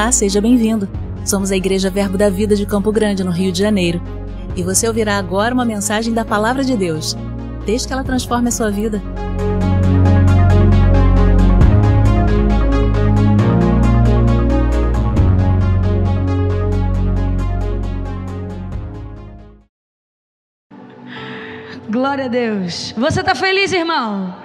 Olá, seja bem-vindo. Somos a Igreja Verbo da Vida de Campo Grande, no Rio de Janeiro. E você ouvirá agora uma mensagem da Palavra de Deus. Desde que ela transforme a sua vida. Glória a Deus. Você está feliz, irmão?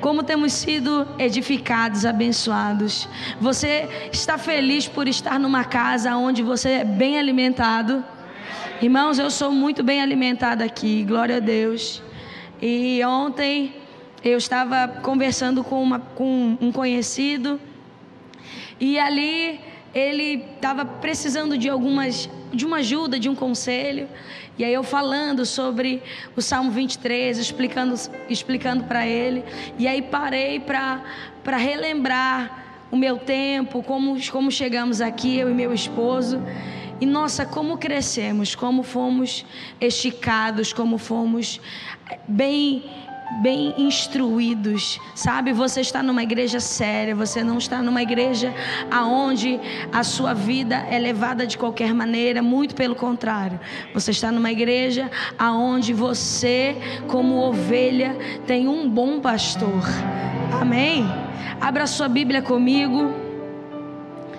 Como temos sido edificados, abençoados. Você está feliz por estar numa casa onde você é bem alimentado? Irmãos, eu sou muito bem alimentada aqui, glória a Deus. E ontem eu estava conversando com, uma, com um conhecido e ali ele estava precisando de algumas de uma ajuda, de um conselho. E aí eu falando sobre o Salmo 23, explicando explicando para ele. E aí parei para relembrar o meu tempo, como como chegamos aqui eu e meu esposo. E nossa, como crescemos, como fomos esticados, como fomos bem bem instruídos, sabe? Você está numa igreja séria, você não está numa igreja aonde a sua vida é levada de qualquer maneira, muito pelo contrário. Você está numa igreja aonde você, como ovelha, tem um bom pastor. Amém. Abra sua Bíblia comigo.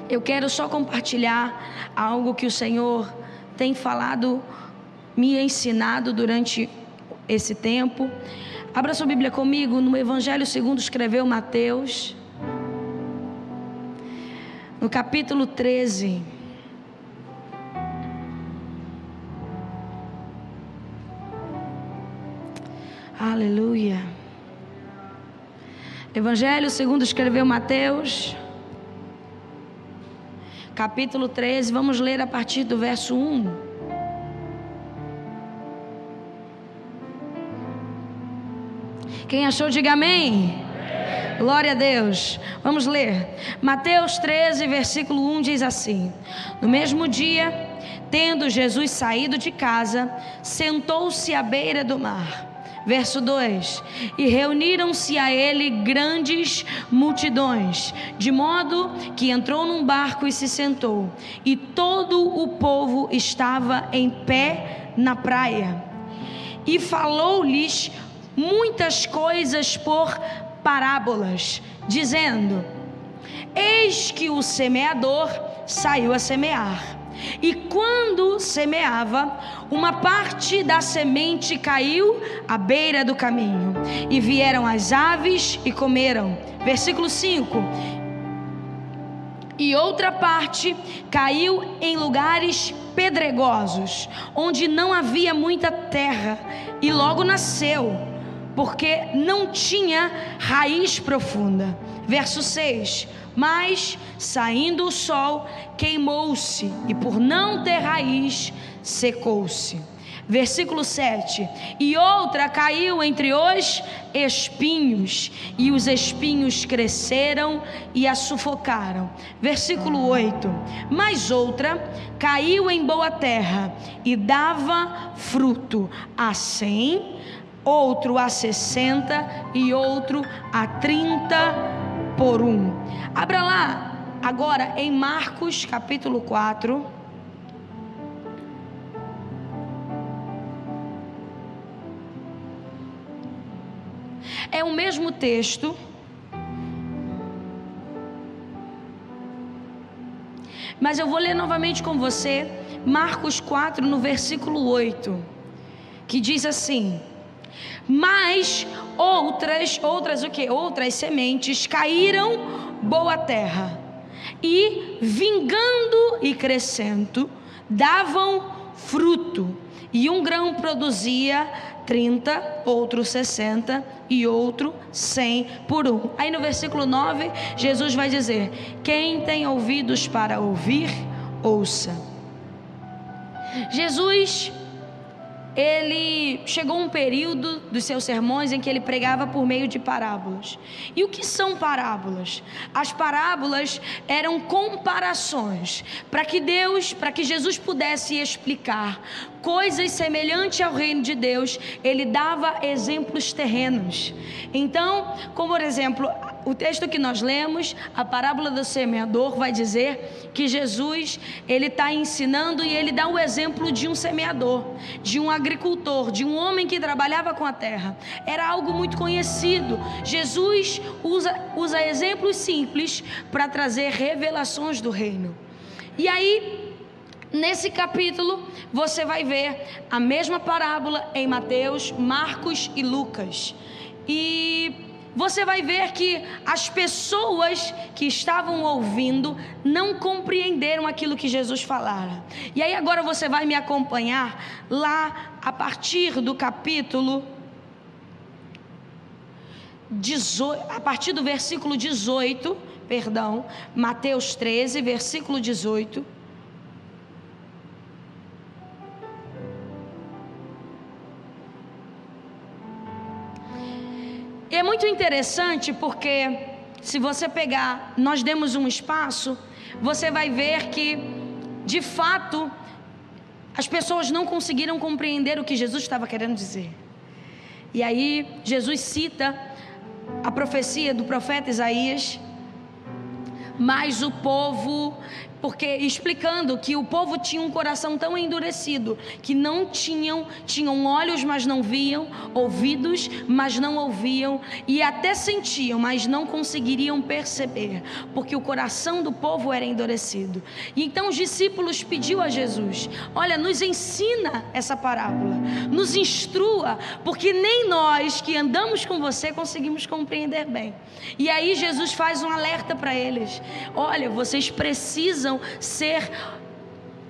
Eu quero só compartilhar algo que o Senhor tem falado, me ensinado durante esse tempo. Abra sua Bíblia comigo no Evangelho segundo escreveu Mateus, no capítulo 13. Aleluia. Evangelho segundo escreveu Mateus, capítulo 13, vamos ler a partir do verso 1. Quem achou, diga amém. Glória a Deus. Vamos ler. Mateus 13, versículo 1 diz assim: No mesmo dia, tendo Jesus saído de casa, sentou-se à beira do mar. Verso 2: E reuniram-se a ele grandes multidões, de modo que entrou num barco e se sentou, e todo o povo estava em pé na praia. E falou-lhes muitas coisas por parábolas, dizendo: Eis que o semeador saiu a semear. E quando semeava, uma parte da semente caiu à beira do caminho, e vieram as aves e comeram. Versículo 5: e outra parte caiu em lugares pedregosos, onde não havia muita terra, e logo nasceu porque não tinha raiz profunda. Verso 6: Mas saindo o sol, queimou-se, e por não ter raiz, secou-se. Versículo 7: E outra caiu entre os espinhos, e os espinhos cresceram e a sufocaram. Versículo 8: Mas outra caiu em boa terra e dava fruto a cem, outro a 60 e outro a 30 por um. Abra lá agora em Marcos capítulo 4. É o mesmo texto. Mas eu vou ler novamente com você Marcos 4 no versículo 8, que diz assim: mas outras, outras o que? Outras sementes caíram boa terra e vingando e crescendo davam fruto. E um grão produzia 30, outro 60 e outro 100 por um. Aí no versículo 9, Jesus vai dizer: Quem tem ouvidos para ouvir, ouça. Jesus ele chegou um período dos seus sermões em que ele pregava por meio de parábolas. E o que são parábolas? As parábolas eram comparações para que Deus, para que Jesus pudesse explicar coisas semelhantes ao reino de Deus, ele dava exemplos terrenos. Então, como por exemplo, o texto que nós lemos, a parábola do semeador, vai dizer que Jesus ele está ensinando e ele dá o exemplo de um semeador, de um agricultor, de um homem que trabalhava com a terra. Era algo muito conhecido. Jesus usa, usa exemplos simples para trazer revelações do reino. E aí Nesse capítulo, você vai ver a mesma parábola em Mateus, Marcos e Lucas. E você vai ver que as pessoas que estavam ouvindo não compreenderam aquilo que Jesus falara. E aí agora você vai me acompanhar lá a partir do capítulo 18, a partir do versículo 18, perdão, Mateus 13, versículo 18. Muito interessante porque se você pegar, nós demos um espaço, você vai ver que de fato as pessoas não conseguiram compreender o que Jesus estava querendo dizer. E aí Jesus cita a profecia do profeta Isaías, mas o povo porque explicando que o povo tinha um coração tão endurecido que não tinham, tinham olhos, mas não viam, ouvidos, mas não ouviam, e até sentiam, mas não conseguiriam perceber, porque o coração do povo era endurecido. E então os discípulos pediu a Jesus: "Olha, nos ensina essa parábola, nos instrua, porque nem nós que andamos com você conseguimos compreender bem". E aí Jesus faz um alerta para eles: "Olha, vocês precisam precisam ser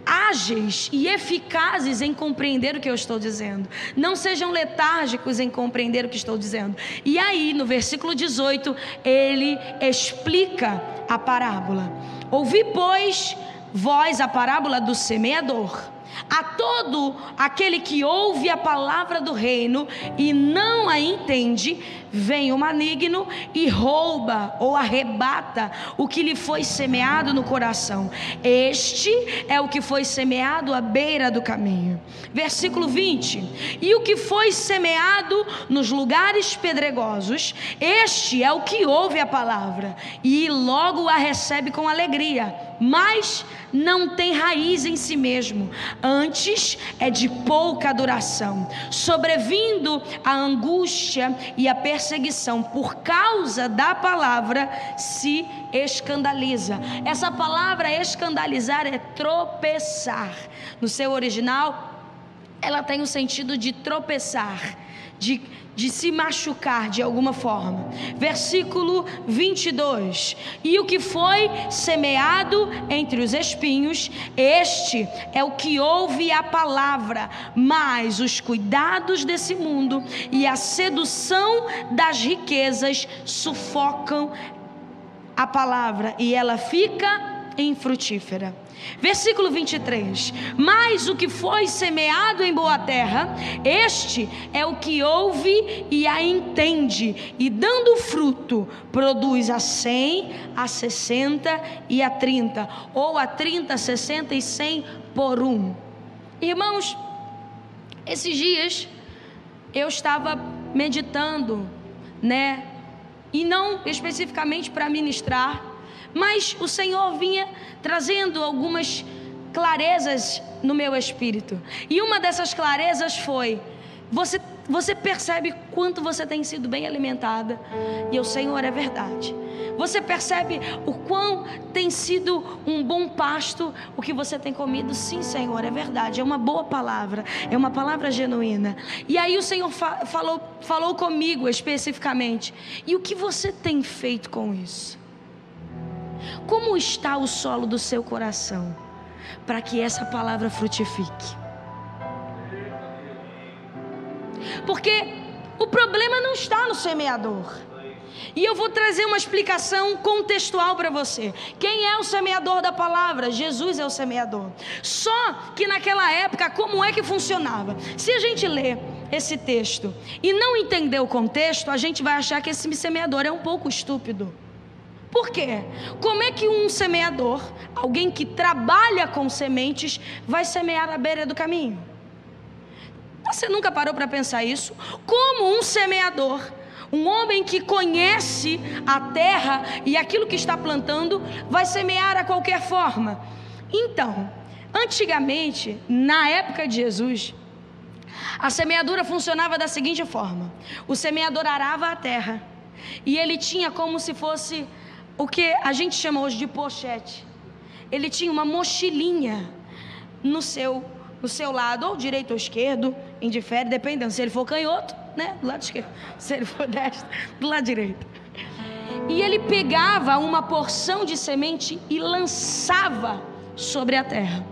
ágeis e eficazes em compreender o que eu estou dizendo. Não sejam letárgicos em compreender o que estou dizendo. E aí, no versículo 18, ele explica a parábola. Ouvi, pois, vós a parábola do semeador. A todo aquele que ouve a palavra do reino e não a entende, vem o maligno e rouba ou arrebata o que lhe foi semeado no coração. Este é o que foi semeado à beira do caminho. Versículo 20: E o que foi semeado nos lugares pedregosos, este é o que ouve a palavra e logo a recebe com alegria, mas não tem raiz em si mesmo, antes é de pouca duração, sobrevindo a angústia e a perseguição perseguição por causa da palavra se escandaliza. Essa palavra escandalizar é tropeçar. No seu original, ela tem o sentido de tropeçar, de de se machucar de alguma forma. Versículo 22. E o que foi semeado entre os espinhos, este é o que ouve a palavra, mas os cuidados desse mundo e a sedução das riquezas sufocam a palavra e ela fica infrutífera. Versículo 23: Mas o que foi semeado em boa terra, este é o que ouve e a entende, e dando fruto, produz a 100, a 60 e a 30, ou a 30, 60 e 100 por um. Irmãos, esses dias eu estava meditando, né? E não especificamente para ministrar, mas o Senhor vinha trazendo algumas clarezas no meu espírito. E uma dessas clarezas foi: você, você percebe quanto você tem sido bem alimentada. E o Senhor é verdade. Você percebe o quão tem sido um bom pasto o que você tem comido? Sim, Senhor, é verdade. É uma boa palavra, é uma palavra genuína. E aí o Senhor fa falou, falou comigo especificamente. E o que você tem feito com isso? Como está o solo do seu coração para que essa palavra frutifique? Porque o problema não está no semeador. E eu vou trazer uma explicação contextual para você. Quem é o semeador da palavra? Jesus é o semeador. Só que naquela época, como é que funcionava? Se a gente lê esse texto e não entender o contexto, a gente vai achar que esse semeador é um pouco estúpido. Por quê? Como é que um semeador, alguém que trabalha com sementes, vai semear à beira do caminho? Você nunca parou para pensar isso? Como um semeador, Um homem que conhece a terra e aquilo que está plantando vai semear a qualquer forma. Então, antigamente, na época de Jesus, a semeadura funcionava da seguinte forma: o semeador arava a terra e ele tinha como se fosse o que a gente chama hoje de pochete. Ele tinha uma mochilinha no seu no seu lado, ou direito ou esquerdo, indifere, dependendo. Se ele for canhoto, né, do lado esquerdo. Se ele for destro, do lado direito. E ele pegava uma porção de semente e lançava sobre a terra.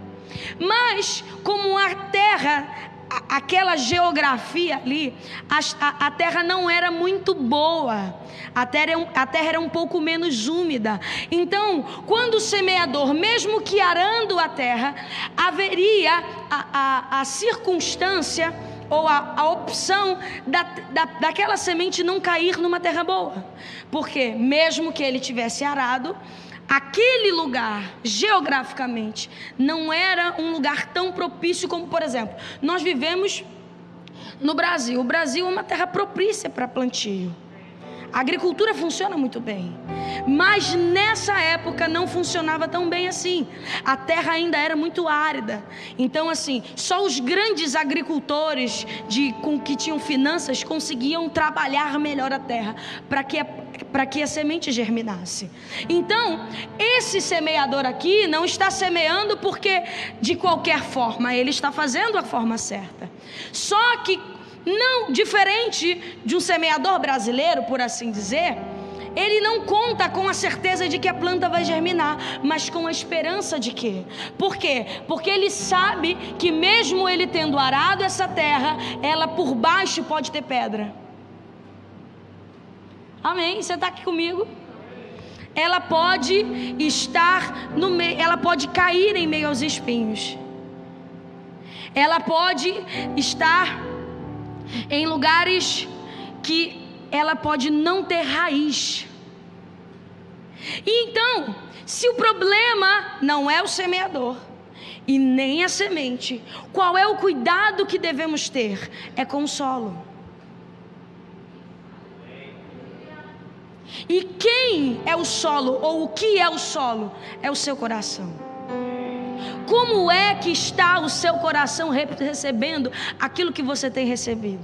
Mas, como a terra aquela geografia ali, a, a, terra não era muito boa, a terra, a terra era um pouco menos úmida. Então, quando o semeador, mesmo que arando a terra, haveria a, a, a circunstância ou a, a opção da, da, daquela semente não cair numa terra boa, porque mesmo que ele tivesse arado, aquele lugar, geograficamente, não era um lugar tão propício como, por exemplo, nós vivemos no Brasil. O Brasil é uma terra propícia para plantio. A agricultura funciona muito bem. Mas nessa época não funcionava tão bem assim. A terra ainda era muito árida. Então, assim, só os grandes agricultores de, com que tinham finanças conseguiam trabalhar melhor a terra para que para que a semente germinasse. Então, esse semeador aqui não está semeando porque de qualquer forma, ele está fazendo a forma certa. Só que não diferente de um semeador brasileiro, por assim dizer, ele não conta com a certeza de que a planta vai germinar, mas com a esperança de quê? Por quê? Porque ele sabe que mesmo ele tendo arado essa terra, ela por baixo pode ter pedra. Amém? Você está aqui comigo? Ela pode estar no meio, ela pode cair em meio aos espinhos. Ela pode estar em lugares que ela pode não ter raiz. E então, se o problema não é o semeador e nem a semente, qual é o cuidado que devemos ter? É com o solo. E quem é o solo ou o que é o solo? É o seu coração. Como é que está o seu coração recebendo aquilo que você tem recebido?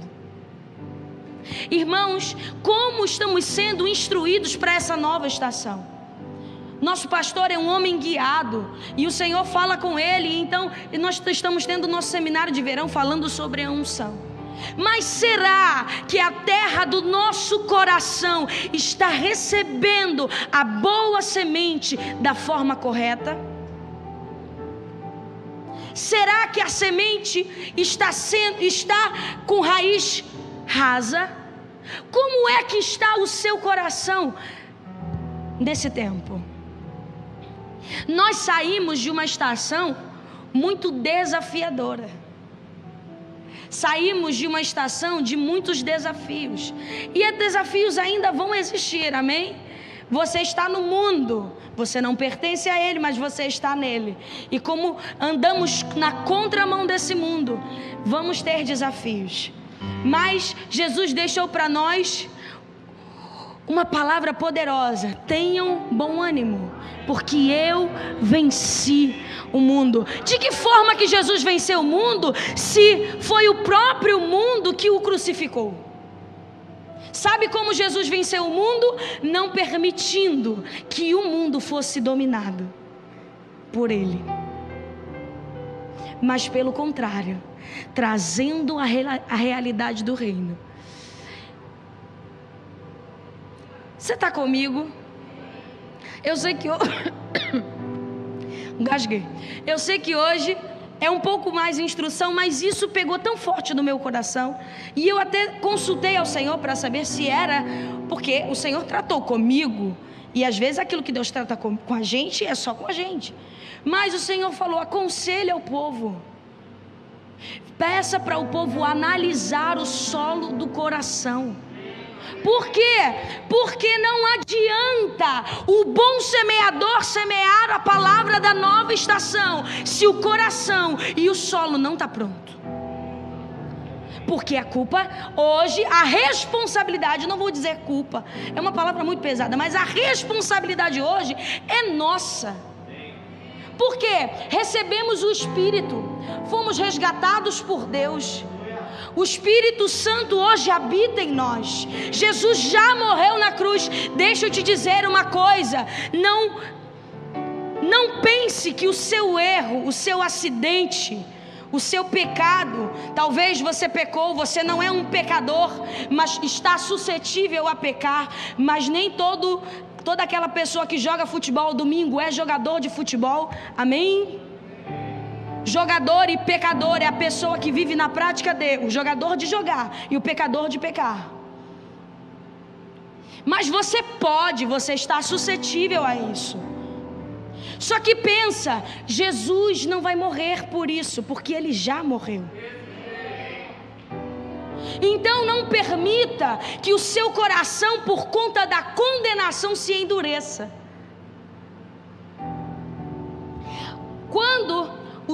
Irmãos, como estamos sendo instruídos para essa nova estação? Nosso pastor é um homem guiado e o Senhor fala com ele, então nós estamos tendo nosso seminário de verão falando sobre a unção. Mas será que a terra do nosso coração está recebendo a boa semente da forma correta? Será que a semente está sendo está com raiz rasa? Como é que está o seu coração nesse tempo? Nós saímos de uma estação muito desafiadora. Saímos de uma estação de muitos desafios. E desafios ainda vão existir, amém? Você está no mundo, você não pertence a ele, mas você está nele. E como andamos na contramão desse mundo, vamos ter desafios. Mas Jesus deixou para nós uma palavra poderosa: tenham bom ânimo, porque eu venci o mundo. De que forma que Jesus venceu o mundo se foi o próprio mundo que o crucificou? Sabe como Jesus venceu o mundo? Não permitindo que o mundo fosse dominado por ele. Mas pelo contrário, trazendo a, a realidade do reino. Você está comigo? Eu sei que. Eu... Gasguei. Eu sei que hoje é um pouco mais instrução, mas isso pegou tão forte no meu coração. E eu até consultei ao Senhor para saber se era, porque o Senhor tratou comigo. E às vezes aquilo que Deus trata com, com a gente é só com a gente. Mas o Senhor falou: aconselhe ao povo. Peça para o povo analisar o solo do coração. Por quê? Porque não adianta o bom semeador semear a palavra da nova estação se o coração e o solo não está pronto. Porque a culpa, hoje, a responsabilidade, não vou dizer culpa, é uma palavra muito pesada, mas a responsabilidade hoje é nossa. Porque recebemos o Espírito, fomos resgatados por Deus. O Espírito Santo hoje habita em nós. Jesus já morreu na cruz. Deixa eu te dizer uma coisa: não não pense que o seu erro, o seu acidente, o seu pecado, talvez você pecou, você não é um pecador, mas está suscetível a pecar, mas nem todo toda aquela pessoa que joga futebol domingo é jogador de futebol. Amém? Jogador e pecador é a pessoa que vive na prática de o jogador de jogar e o pecador de pecar. Mas você pode, você está suscetível a isso. Só que pensa, Jesus não vai morrer por isso, porque ele já morreu. Então não permita que o seu coração, por conta da condenação, se endureça. Quando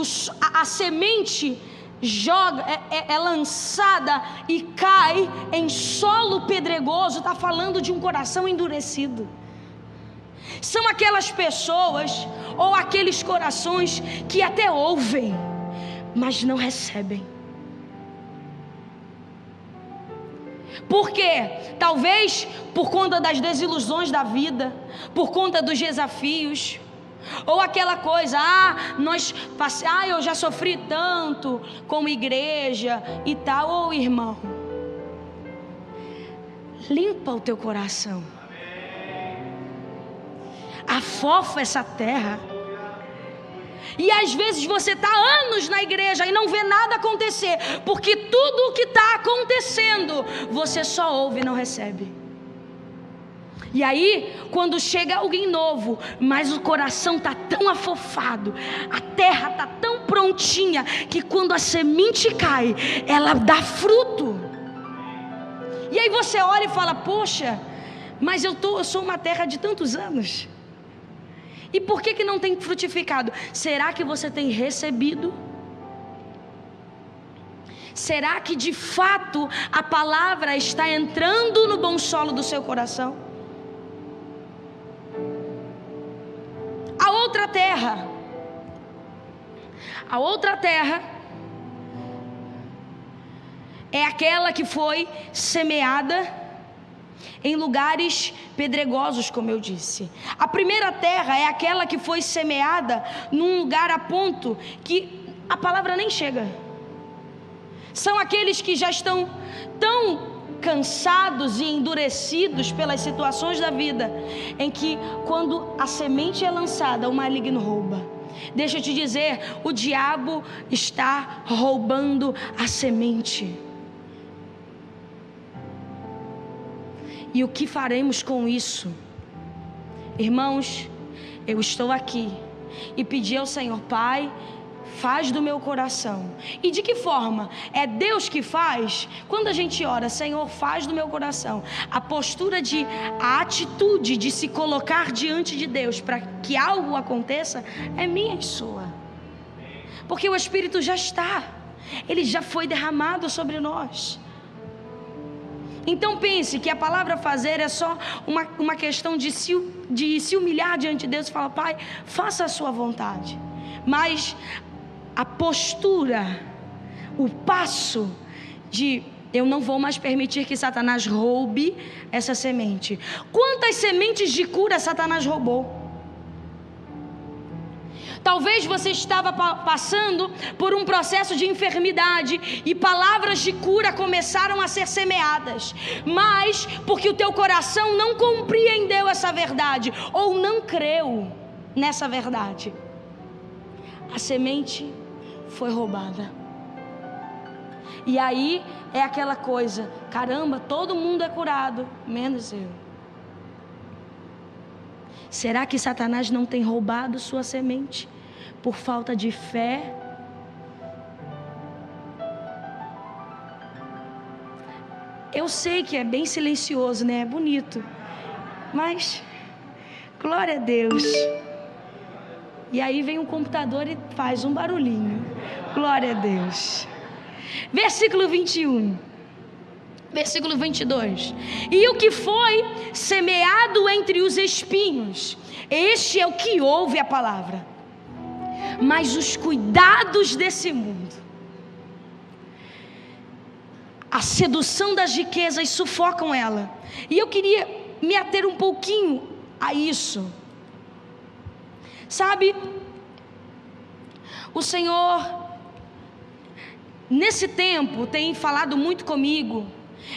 os, a, a, semente joga, é, é, é lançada e cai em solo pedregoso, está falando de um coração endurecido. São aquelas pessoas ou aqueles corações que até ouvem, mas não recebem. Porque talvez por conta das desilusões da vida, por conta dos desafios, ou aquela coisa, ah, nós ah, eu já sofri tanto como igreja e tal, ou oh, irmão. Limpa o teu coração. Afofa essa terra. E às vezes você está anos na igreja e não vê nada acontecer, porque tudo o que está acontecendo você só ouve e não recebe. E aí, quando chega alguém novo, mas o coração está tão afofado, a terra está tão prontinha, que quando a semente cai, ela dá fruto. E aí você olha e fala: Poxa, mas eu, tô, eu sou uma terra de tantos anos. E por que, que não tem frutificado? Será que você tem recebido? Será que de fato a palavra está entrando no bom solo do seu coração? Outra terra, a outra terra é aquela que foi semeada em lugares pedregosos, como eu disse. A primeira terra é aquela que foi semeada num lugar a ponto que a palavra nem chega. São aqueles que já estão tão cansados e endurecidos pelas situações da vida, em que quando a semente é lançada, o maligno rouba. Deixa eu te dizer, o diabo está roubando a semente. E o que faremos com isso? Irmãos, eu estou aqui e pedi ao Senhor, Pai, faz do meu coração. E de que forma? É Deus que faz? Quando a gente ora, Senhor, faz do meu coração. A postura de, a atitude de se colocar diante de Deus para que algo aconteça é minha e sua. Porque o Espírito já está, ele já foi derramado sobre nós. Então pense que a palavra fazer é só uma, uma questão de se, de se humilhar diante de Deus e falar, Pai, faça a sua vontade. Mas a postura, o passo de eu não vou mais permitir que Satanás roube essa semente. Quantas sementes de cura Satanás roubou? Talvez você estava passando por um processo de enfermidade e palavras de cura começaram a ser semeadas, mas porque o teu coração não compreendeu essa verdade ou não creu nessa verdade, a semente foi roubada. E aí é aquela coisa: caramba, todo mundo é curado, menos eu. Será que Satanás não tem roubado sua semente por falta de fé? Eu sei que é bem silencioso, né? É bonito. Mas, glória a Deus. E aí vem um computador e faz um barulhinho. Glória a Deus. Versículo 21. Versículo 22. E o que foi semeado entre os espinhos, este é o que ouve a palavra. Mas os cuidados desse mundo, a sedução das riquezas sufocam ela. E eu queria me ater um pouquinho a isso. Sabe, o Senhor, nesse tempo, tem falado muito comigo.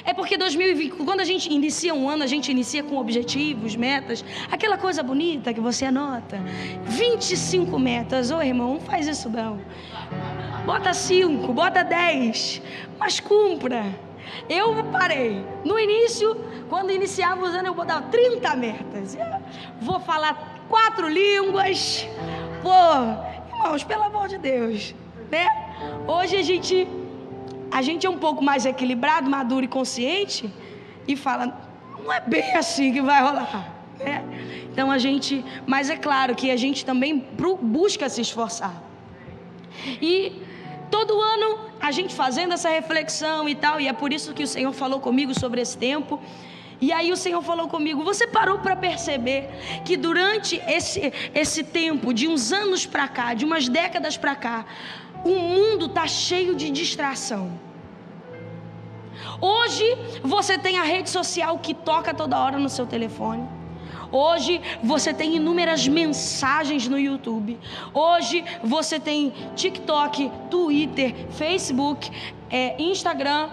É porque 2020, quando a gente inicia um ano, a gente inicia com objetivos, metas, aquela coisa bonita que você anota. 25 metas, ô irmão, não faz isso não. Bota 5, bota 10, mas cumpra. Eu parei. No início, quando iniciava os anos, eu botava 30 metas. vou falar quatro línguas. Pô, irmãos, pelo amor de Deus, né? Hoje a gente a gente é um pouco mais equilibrado, maduro e consciente e fala, não é bem assim que vai rolar, né? Então a gente, mas é claro que a gente também busca se esforçar. E todo ano a gente fazendo essa reflexão e tal, e é por isso que o Senhor falou comigo sobre esse tempo. E aí o Senhor falou comigo: você parou para perceber que durante esse, esse tempo, de uns anos para cá, de umas décadas para cá, o mundo está cheio de distração. Hoje você tem a rede social que toca toda hora no seu telefone. Hoje você tem inúmeras mensagens no YouTube. Hoje você tem TikTok, Twitter, Facebook, é, Instagram.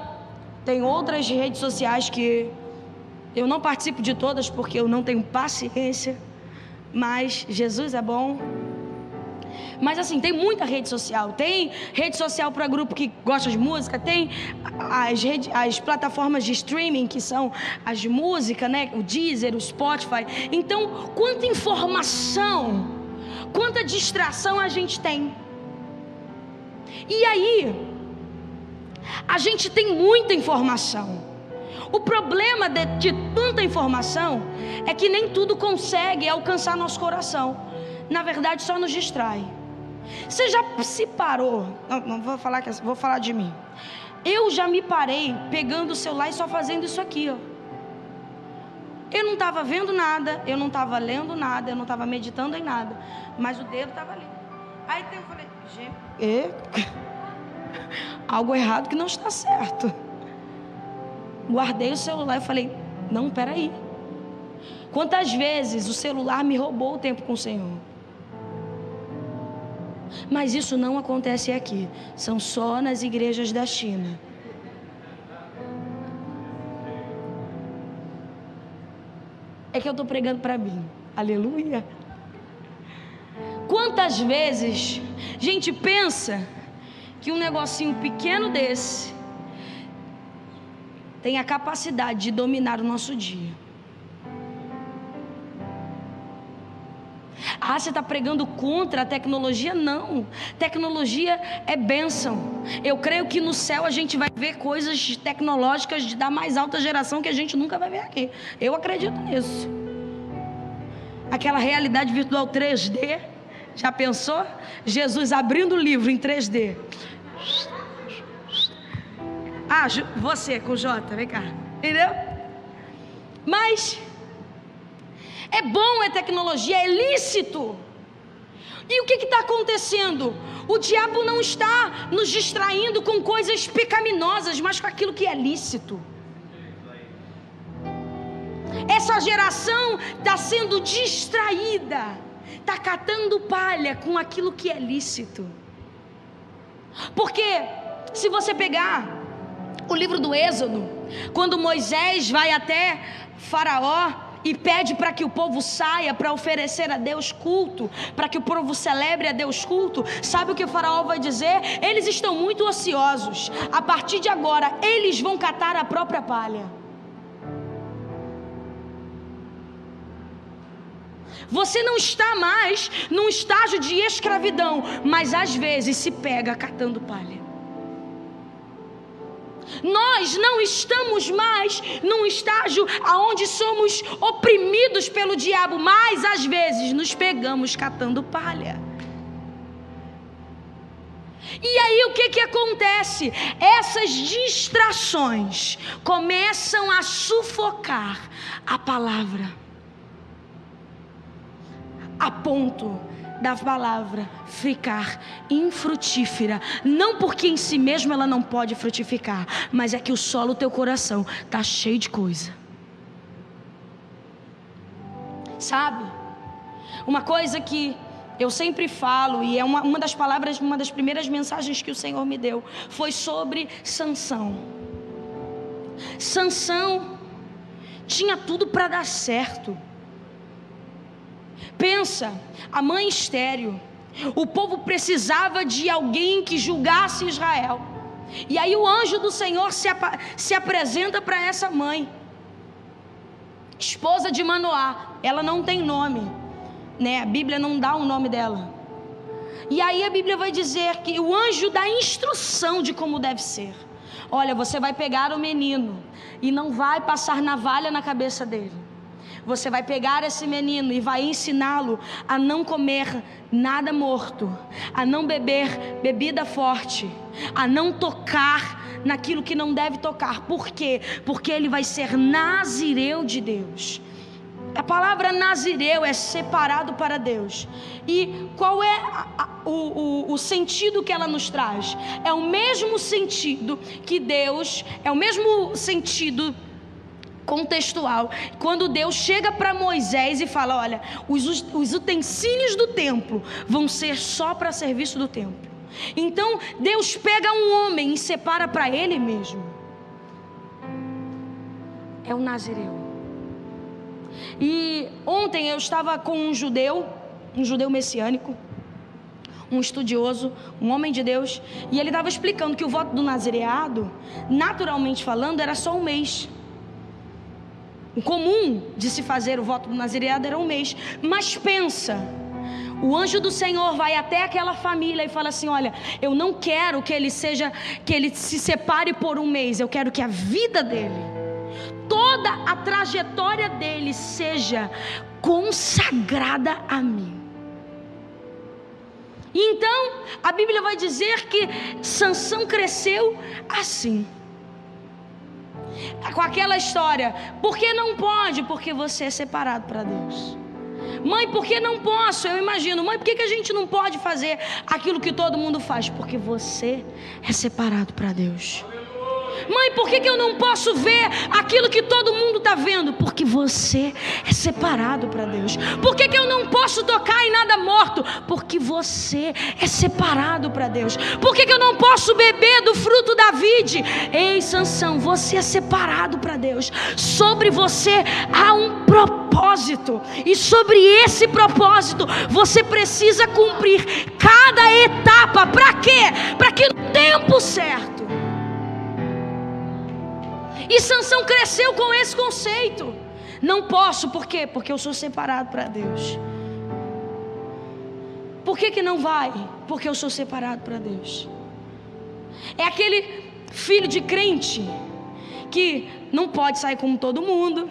Tem outras redes sociais que eu não participo de todas porque eu não tenho paciência, mas Jesus é bom. Mas assim, tem muita rede social. Tem rede social para grupo que gosta de música, tem as, rede, as plataformas de streaming que são as de música, né? O Deezer, o Spotify. Então, quanta informação, quanta distração a gente tem. E aí, a gente tem muita informação. O problema de, de tanta informação é que nem tudo consegue alcançar nosso coração. Na verdade, só nos distrai. Você já se parou? Não, não vou falar que vou falar de mim. Eu já me parei pegando o celular e só fazendo isso aqui, ó. Eu não estava vendo nada, eu não estava lendo nada, eu não estava meditando em nada, mas o dedo estava ali. Aí eu falei, gente, é... algo errado que não está certo guardei o celular e falei: Não, peraí. Quantas vezes o celular me roubou o tempo com o Senhor? Mas isso não acontece aqui, são só nas igrejas da China. É que eu estou pregando para mim, aleluia. Quantas vezes, gente, pensa que um negocinho pequeno desse tem a capacidade de dominar o nosso dia. Ah, você está pregando contra a tecnologia? Não. Tecnologia é bênção. Eu creio que no céu a gente vai ver coisas tecnológicas de da mais alta geração que a gente nunca vai ver aqui. Eu acredito nisso. Aquela realidade virtual 3D. Já pensou? Jesus abrindo o livro em 3D. Ah, você com J, vem cá. Entendeu? Mas é bom, é tecnologia, é lícito. E o que está acontecendo? O diabo não está nos distraindo com coisas pecaminosas, mas com aquilo que é lícito. Essa geração está sendo distraída, está catando palha com aquilo que é lícito. Porque se você pegar o livro do Êxodo, quando Moisés vai até Faraó e pede para que o povo saia para oferecer a Deus culto, para que o povo celebre a Deus culto, sabe o que o Faraó vai dizer? Eles estão muito ociosos, a partir de agora eles vão catar a própria palha. Você não está mais num estágio de escravidão, mas às vezes se pega catando palha. Nós não estamos mais num estágio aonde somos oprimidos pelo diabo, mas às vezes nos pegamos catando palha. E aí o que que acontece? Essas distrações começam a sufocar a palavra. A ponto da palavra ficar infrutífera, não porque em si mesmo ela não pode frutificar, mas é que o solo do teu coração tá cheio de coisa. Sabe? Uma coisa que eu sempre falo, e é uma, uma das palavras, uma das primeiras mensagens que o Senhor me deu, foi sobre Sansão. Sansão tinha tudo para dar certo. Pensa, a mãe estéreo. O povo precisava de alguém que julgasse Israel. E aí o anjo do Senhor se, ap se apresenta para essa mãe, esposa de Manoá. Ela não tem nome, né? A Bíblia não dá o nome dela. E aí a Bíblia vai dizer que o anjo dá instrução de como deve ser. Olha, você vai pegar o menino e não vai passar navalha na cabeça dele. Você vai pegar esse menino e vai ensiná-lo a não comer nada morto, a não beber bebida forte, a não tocar naquilo que não deve tocar. Por quê? Porque ele vai ser nazireu de Deus. A palavra nazireu é separado para Deus. E qual é a, a, o, o, o sentido que ela nos traz? É o mesmo sentido que Deus, é o mesmo sentido contextual. Quando Deus chega para Moisés e fala: Olha, os, os utensílios do templo vão ser só para serviço do templo. Então Deus pega um homem e separa para ele mesmo. É o Nazireu. E ontem eu estava com um judeu, um judeu messiânico, um estudioso, um homem de Deus, e ele estava explicando que o voto do nazireado, naturalmente falando, era só um mês. O comum de se fazer o voto do nazireado era um mês. Mas pensa, o anjo do Senhor vai até aquela família e fala assim: Olha, eu não quero que ele seja, que ele se separe por um mês, eu quero que a vida dele, toda a trajetória dele seja consagrada a mim. Então, a Bíblia vai dizer que Sansão cresceu assim com aquela história. Por que não pode? Porque você é separado para Deus. Mãe, por que não posso? Eu imagino, mãe, por que, que a gente não pode fazer aquilo que todo mundo faz? Porque você é separado para Deus. Mãe, por que, que eu não posso ver aquilo que todo mundo está vendo? Porque você é separado para Deus. Por que, que eu não posso tocar em nada morto? Porque você é separado para Deus. Por que, que eu não posso beber do fruto da vide? Ei, Sansão, você é separado para Deus. Sobre você há um propósito. E sobre esse propósito você precisa cumprir cada etapa. Para quê? Para que no tempo certo e Sansão cresceu com esse conceito. Não posso, por quê? Porque eu sou separado para Deus. Por que, que não vai? Porque eu sou separado para Deus. É aquele filho de crente que não pode sair como todo mundo,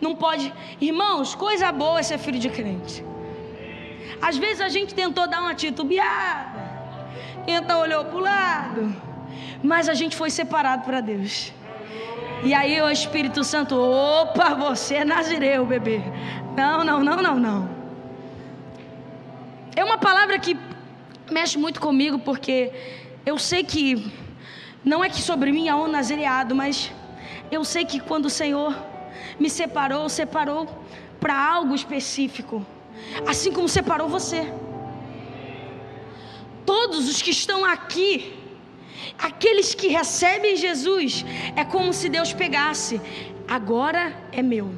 não pode. Irmãos, coisa boa é ser filho de crente. Às vezes a gente tentou dar uma titubeada, tenta olhou para o lado, mas a gente foi separado para Deus. E aí o Espírito Santo, opa, você é nazireu, bebê. Não, não, não, não, não. É uma palavra que mexe muito comigo, porque eu sei que não é que sobre mim há um nazireado, mas eu sei que quando o Senhor me separou, separou para algo específico, assim como separou você. Todos os que estão aqui Aqueles que recebem Jesus é como se Deus pegasse, agora é meu,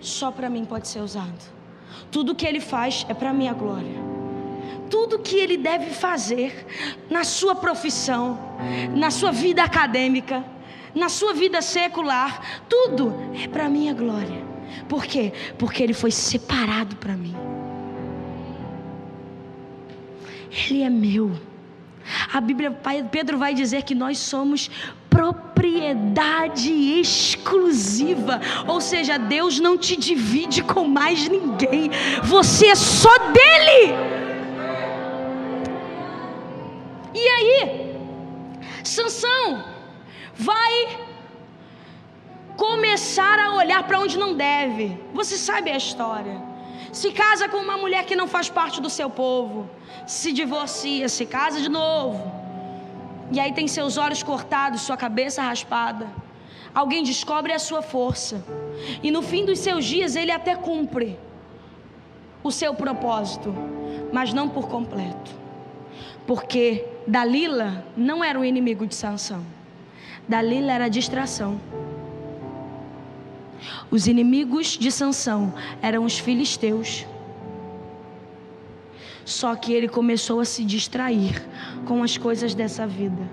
só para mim pode ser usado. Tudo que Ele faz é para minha glória. Tudo que Ele deve fazer na sua profissão, na sua vida acadêmica, na sua vida secular, tudo é para minha glória. Por quê? Porque Ele foi separado para mim. Ele é meu. A Bíblia, Pedro vai dizer que nós somos propriedade exclusiva, ou seja, Deus não te divide com mais ninguém, você é só dele. geração vai começar a olhar para onde não deve. Você sabe a história. Se casa com uma mulher que não faz parte do seu povo, se divorcia, se casa de novo. E aí tem seus olhos cortados, sua cabeça raspada. Alguém descobre a sua força. E no fim dos seus dias ele até cumpre o seu propósito, mas não por completo. Porque Dalila não era o inimigo de Sansão. Dalila era a distração. Os inimigos de Sansão eram os filisteus. Só que ele começou a se distrair com as coisas dessa vida,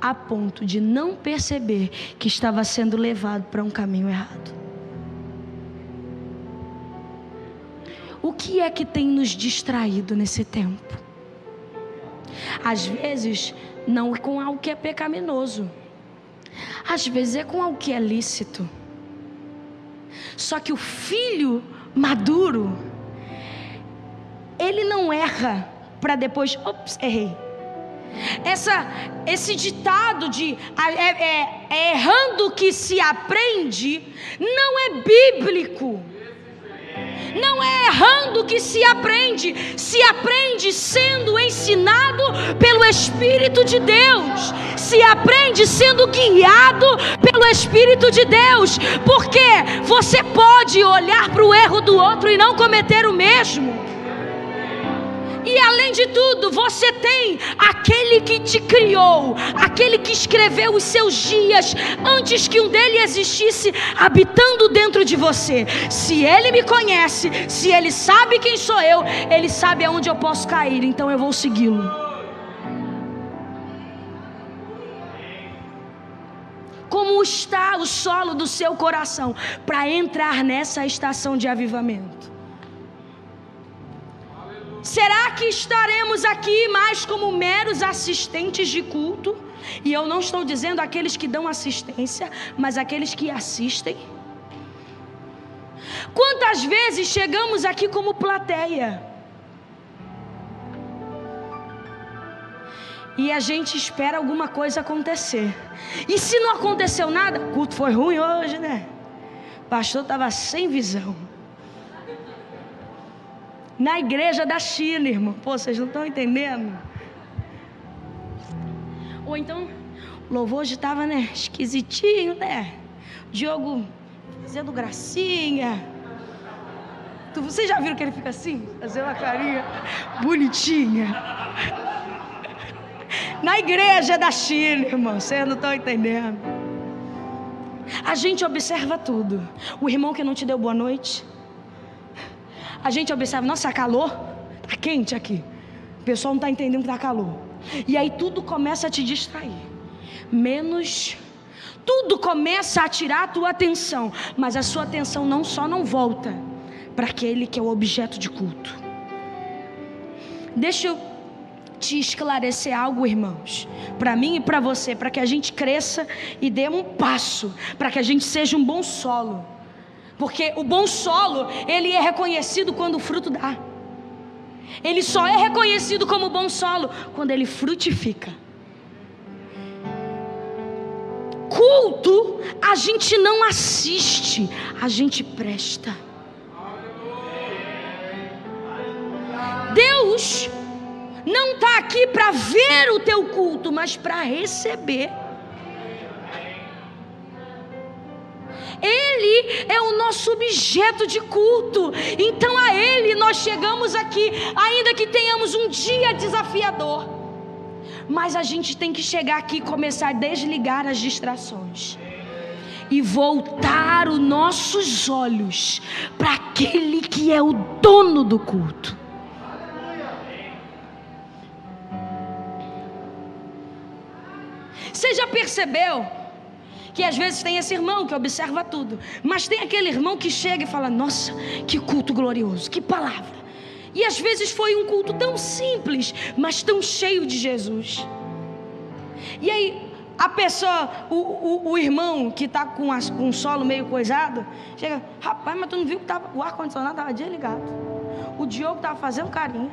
a ponto de não perceber que estava sendo levado para um caminho errado. O que é que tem nos distraído nesse tempo? Às vezes, não com algo que é pecaminoso, às vezes é com algo que é lícito. Só que o filho maduro, ele não erra para depois, ops, errei. Essa, esse ditado de é, é, é errando que se aprende não é bíblico. Não é errando que se aprende, se aprende sendo ensinado pelo Espírito de Deus, se aprende sendo guiado pelo Espírito de Deus, porque você pode olhar para o erro do outro e não cometer o mesmo. E além de tudo, você tem aquele que te criou, aquele que escreveu os seus dias antes que um dele existisse, habitando dentro de você. Se ele me conhece, se ele sabe quem sou eu, ele sabe aonde eu posso cair, então eu vou segui-lo. Como está o solo do seu coração para entrar nessa estação de avivamento? Será que estaremos aqui mais como meros assistentes de culto? E eu não estou dizendo aqueles que dão assistência, mas aqueles que assistem. Quantas vezes chegamos aqui como plateia? E a gente espera alguma coisa acontecer. E se não aconteceu nada, o culto foi ruim hoje, né? O pastor estava sem visão na igreja da China, irmão. Pô, vocês não estão entendendo? Ou então, o louvor hoje estava, né, esquisitinho, né? Diogo fazendo gracinha. Tu, vocês já viram que ele fica assim? Fazendo uma carinha bonitinha. Na igreja da China, irmão. Vocês não estão entendendo. A gente observa tudo. O irmão que não te deu boa noite a gente observa, nossa, calor, tá quente aqui. O pessoal não está entendendo que está calor. E aí tudo começa a te distrair. Menos tudo começa a tirar a tua atenção, mas a sua atenção não só não volta para aquele que é o objeto de culto. Deixa eu te esclarecer algo, irmãos, para mim e para você, para que a gente cresça e dê um passo, para que a gente seja um bom solo. Porque o bom solo, ele é reconhecido quando o fruto dá. Ele só é reconhecido como bom solo quando ele frutifica. Culto, a gente não assiste, a gente presta. Deus não está aqui para ver o teu culto, mas para receber. Ele é o nosso objeto de culto. Então a Ele nós chegamos aqui, ainda que tenhamos um dia desafiador. Mas a gente tem que chegar aqui e começar a desligar as distrações. E voltar os nossos olhos para aquele que é o dono do culto. Você já percebeu que às vezes tem esse irmão que observa tudo, mas tem aquele irmão que chega e fala: Nossa, que culto glorioso, que palavra. E às vezes foi um culto tão simples, mas tão cheio de Jesus. E aí, a pessoa, o, o, o irmão que está com, com um solo meio coisado, chega: Rapaz, mas tu não viu que tava, o ar-condicionado estava desligado. O Diogo estava fazendo carinho.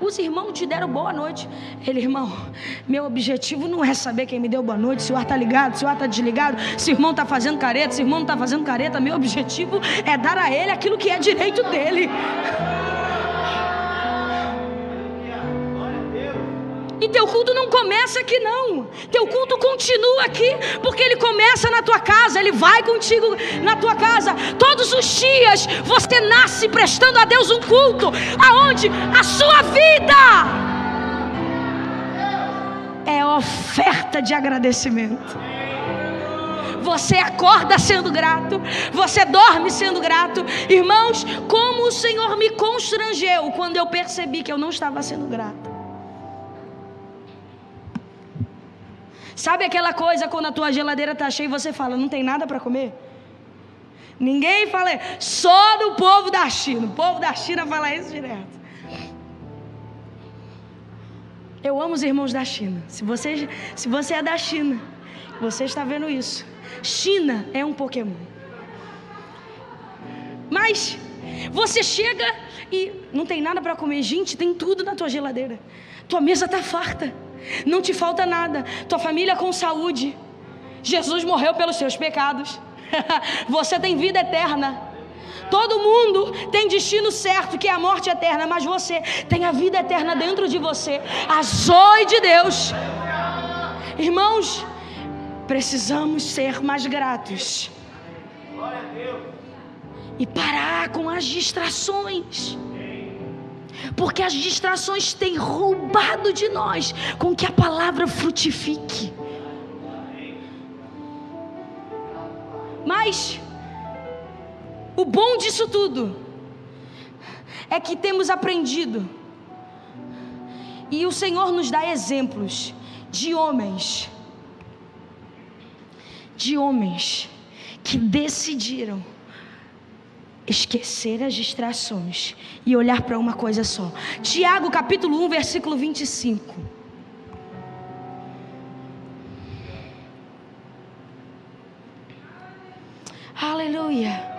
Os irmãos te deram boa noite. Ele, irmão, meu objetivo não é saber quem me deu boa noite, se o ar está ligado, se o ar está desligado, se o irmão está fazendo careta, se o irmão não está fazendo careta. Meu objetivo é dar a ele aquilo que é direito dele. Teu culto não começa aqui, não. Teu culto continua aqui, porque ele começa na tua casa, ele vai contigo na tua casa. Todos os dias você nasce prestando a Deus um culto, aonde a sua vida é oferta de agradecimento. Você acorda sendo grato, você dorme sendo grato. Irmãos, como o Senhor me constrangeu quando eu percebi que eu não estava sendo grato. Sabe aquela coisa quando a tua geladeira está cheia e você fala, não tem nada para comer? Ninguém fala, só do povo da China. O povo da China fala isso direto. Eu amo os irmãos da China. Se você, se você é da China, você está vendo isso. China é um Pokémon. Mas você chega e não tem nada para comer. Gente, tem tudo na tua geladeira. Tua mesa está farta. Não te falta nada. Tua família com saúde. Jesus morreu pelos seus pecados. você tem vida eterna. Todo mundo tem destino certo, que é a morte eterna, mas você tem a vida eterna dentro de você, a zoe de Deus. Irmãos, precisamos ser mais gratos e parar com as distrações porque as distrações têm roubado de nós com que a palavra frutifique. Mas o bom disso tudo é que temos aprendido e o Senhor nos dá exemplos de homens, de homens que decidiram esquecer as distrações e olhar para uma coisa só. Tiago capítulo 1, versículo 25. Aleluia.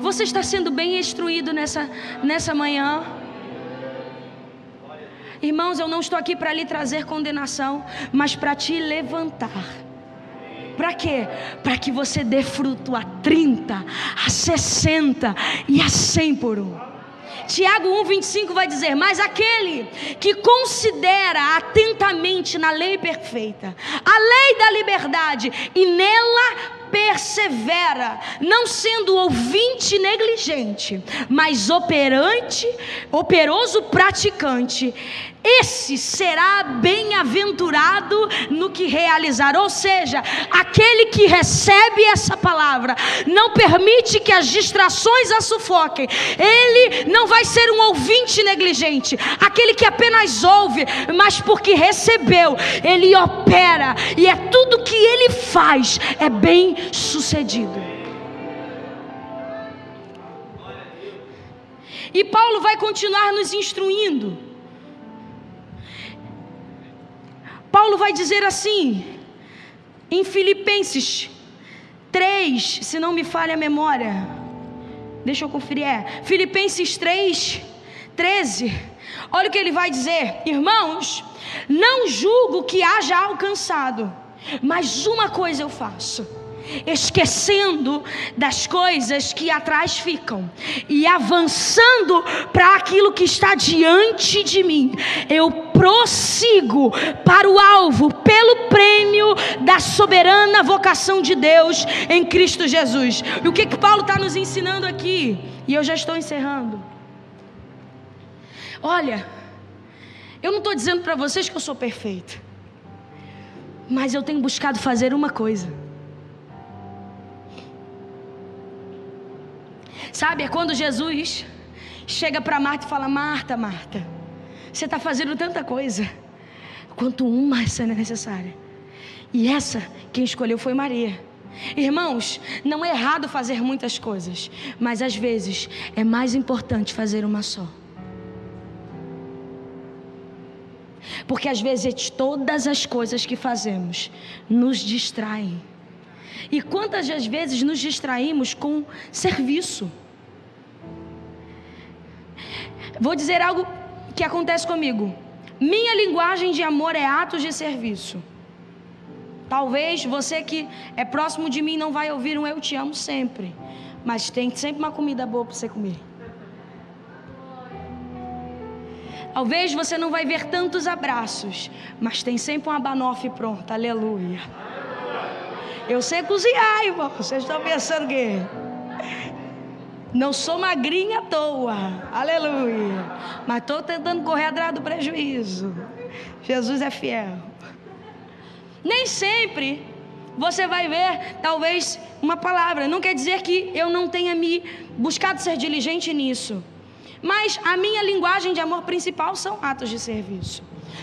Você está sendo bem instruído nessa, nessa manhã. Irmãos, eu não estou aqui para lhe trazer condenação, mas para te levantar para quê? Para que você dê fruto a 30, a 60 e a 100 por um. Tiago 1,25 vai dizer: Mas aquele que considera atentamente na lei perfeita, a lei da liberdade, e nela persevera, não sendo ouvinte negligente, mas operante, operoso praticante, esse será bem-aventurado no que realizar. Ou seja, aquele que recebe essa palavra, não permite que as distrações a sufoquem, ele não vai ser um ouvinte negligente, aquele que apenas ouve, mas porque recebeu, ele opera, e é tudo que ele faz é bem sucedido. E Paulo vai continuar nos instruindo. Paulo vai dizer assim, em Filipenses 3, se não me falha a memória, deixa eu conferir, é, Filipenses 3, 13, olha o que ele vai dizer, irmãos, não julgo que haja alcançado, mas uma coisa eu faço esquecendo das coisas que atrás ficam e avançando para aquilo que está diante de mim. Eu prossigo para o alvo pelo prêmio da soberana vocação de Deus em Cristo Jesus. E o que que Paulo está nos ensinando aqui? E eu já estou encerrando. Olha, eu não estou dizendo para vocês que eu sou perfeita, mas eu tenho buscado fazer uma coisa Sabe, é quando Jesus chega para Marta e fala: Marta, Marta, você está fazendo tanta coisa, quanto uma é necessária. E essa, quem escolheu foi Maria. Irmãos, não é errado fazer muitas coisas, mas às vezes é mais importante fazer uma só. Porque às vezes todas as coisas que fazemos nos distraem. E quantas vezes nos distraímos com serviço? Vou dizer algo que acontece comigo? Minha linguagem de amor é atos de serviço. Talvez você que é próximo de mim não vai ouvir um eu te amo sempre, mas tem sempre uma comida boa para você comer. Talvez você não vai ver tantos abraços, mas tem sempre uma banoffee pronta. Aleluia. Eu sei cozinhar, irmão. Vocês estão pensando que não sou magrinha à toa. Aleluia. Mas estou tentando correr atrás do prejuízo. Jesus é fiel. Nem sempre você vai ver, talvez, uma palavra. Não quer dizer que eu não tenha me buscado ser diligente nisso. Mas a minha linguagem de amor principal são atos de serviço.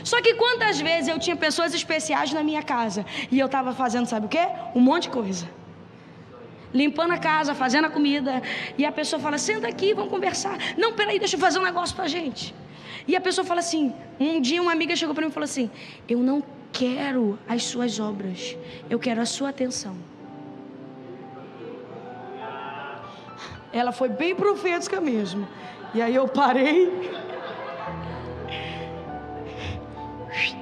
Só que quantas vezes eu tinha pessoas especiais na minha casa e eu estava fazendo, sabe o quê? Um monte de coisa. Limpando a casa, fazendo a comida. E a pessoa fala: senta aqui, vamos conversar. Não, peraí, deixa eu fazer um negócio pra gente. E a pessoa fala assim: um dia uma amiga chegou para mim e falou assim: eu não quero as suas obras, eu quero a sua atenção. Ela foi bem profética mesmo. E aí eu parei.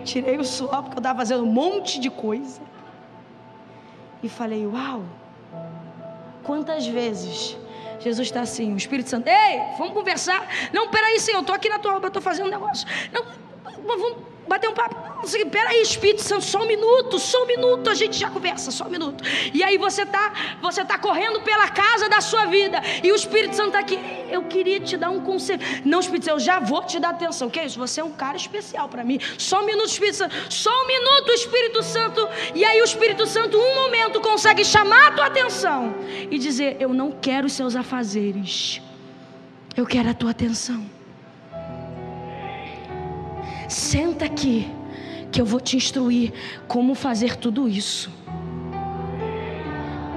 Tirei o suor porque eu estava fazendo um monte de coisa. E falei: Uau! Quantas vezes Jesus está assim, o Espírito Santo, ei, vamos conversar. Não, peraí, Senhor, eu estou aqui na tua obra, estou fazendo um negócio. Não, vamos bater um papo. Peraí, Espírito Santo, só um minuto, só um minuto, a gente já conversa, só um minuto. E aí você tá, você tá correndo pela casa da sua vida e o Espírito Santo está aqui. Eu queria te dar um conselho. Não, Espírito Santo, eu já vou te dar atenção. Que é isso? Você é um cara especial para mim. Só um minuto, Espírito Santo. Só um minuto, Espírito Santo. E aí o Espírito Santo, um momento, consegue chamar a tua atenção e dizer: Eu não quero os seus afazeres. Eu quero a tua atenção. Senta aqui, que eu vou te instruir como fazer tudo isso.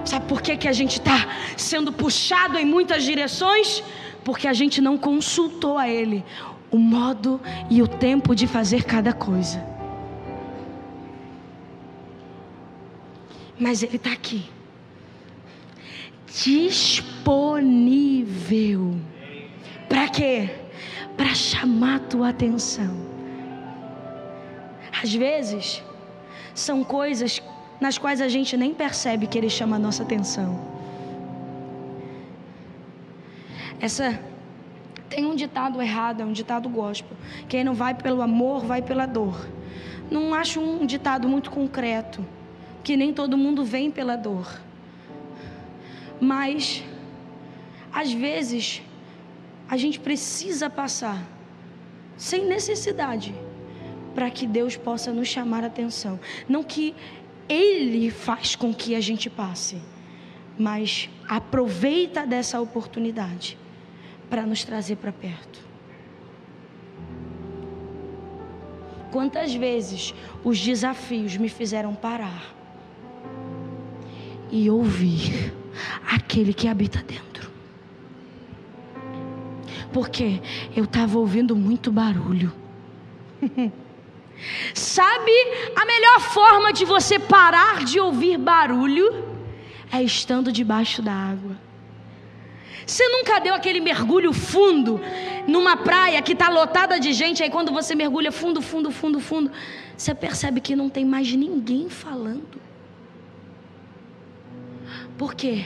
Sabe por que, que a gente está sendo puxado em muitas direções? Porque a gente não consultou a Ele o modo e o tempo de fazer cada coisa. Mas Ele está aqui, disponível. Para quê? Para chamar tua atenção. Às vezes, são coisas nas quais a gente nem percebe que ele chama a nossa atenção. Essa tem um ditado errado, é um ditado gospel. Quem não vai pelo amor, vai pela dor. Não acho um ditado muito concreto, que nem todo mundo vem pela dor. Mas às vezes a gente precisa passar sem necessidade para que Deus possa nos chamar a atenção. Não que Ele faz com que a gente passe, mas aproveita dessa oportunidade para nos trazer para perto. Quantas vezes os desafios me fizeram parar e ouvir aquele que habita dentro. Porque eu estava ouvindo muito barulho. Sabe a melhor forma de você parar de ouvir barulho? É estando debaixo da água. Você nunca deu aquele mergulho fundo numa praia que está lotada de gente, aí quando você mergulha fundo, fundo, fundo, fundo, você percebe que não tem mais ninguém falando. Por quê?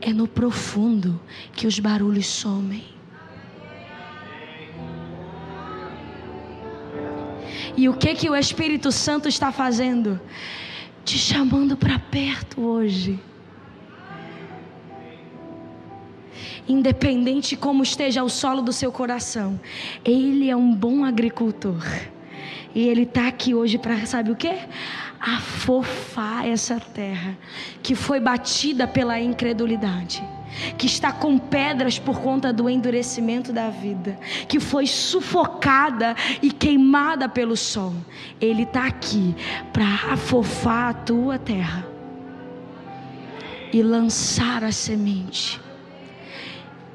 É no profundo que os barulhos somem. E o que que o Espírito Santo está fazendo? Te chamando para perto hoje. Independente como esteja o solo do seu coração, Ele é um bom agricultor. E Ele está aqui hoje para, sabe o que? Afofar essa terra que foi batida pela incredulidade que está com pedras por conta do endurecimento da vida, que foi sufocada e queimada pelo sol. Ele está aqui para afofar a tua terra e lançar a semente.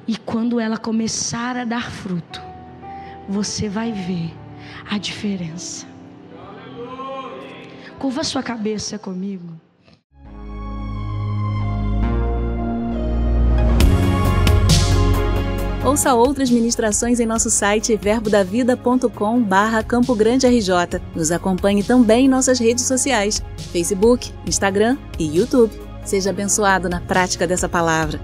E quando ela começar a dar fruto, você vai ver a diferença. Curva sua cabeça comigo. Ouça outras ministrações em nosso site verbodavida.com barra Campo Grande RJ. Nos acompanhe também em nossas redes sociais, Facebook, Instagram e YouTube. Seja abençoado na prática dessa palavra.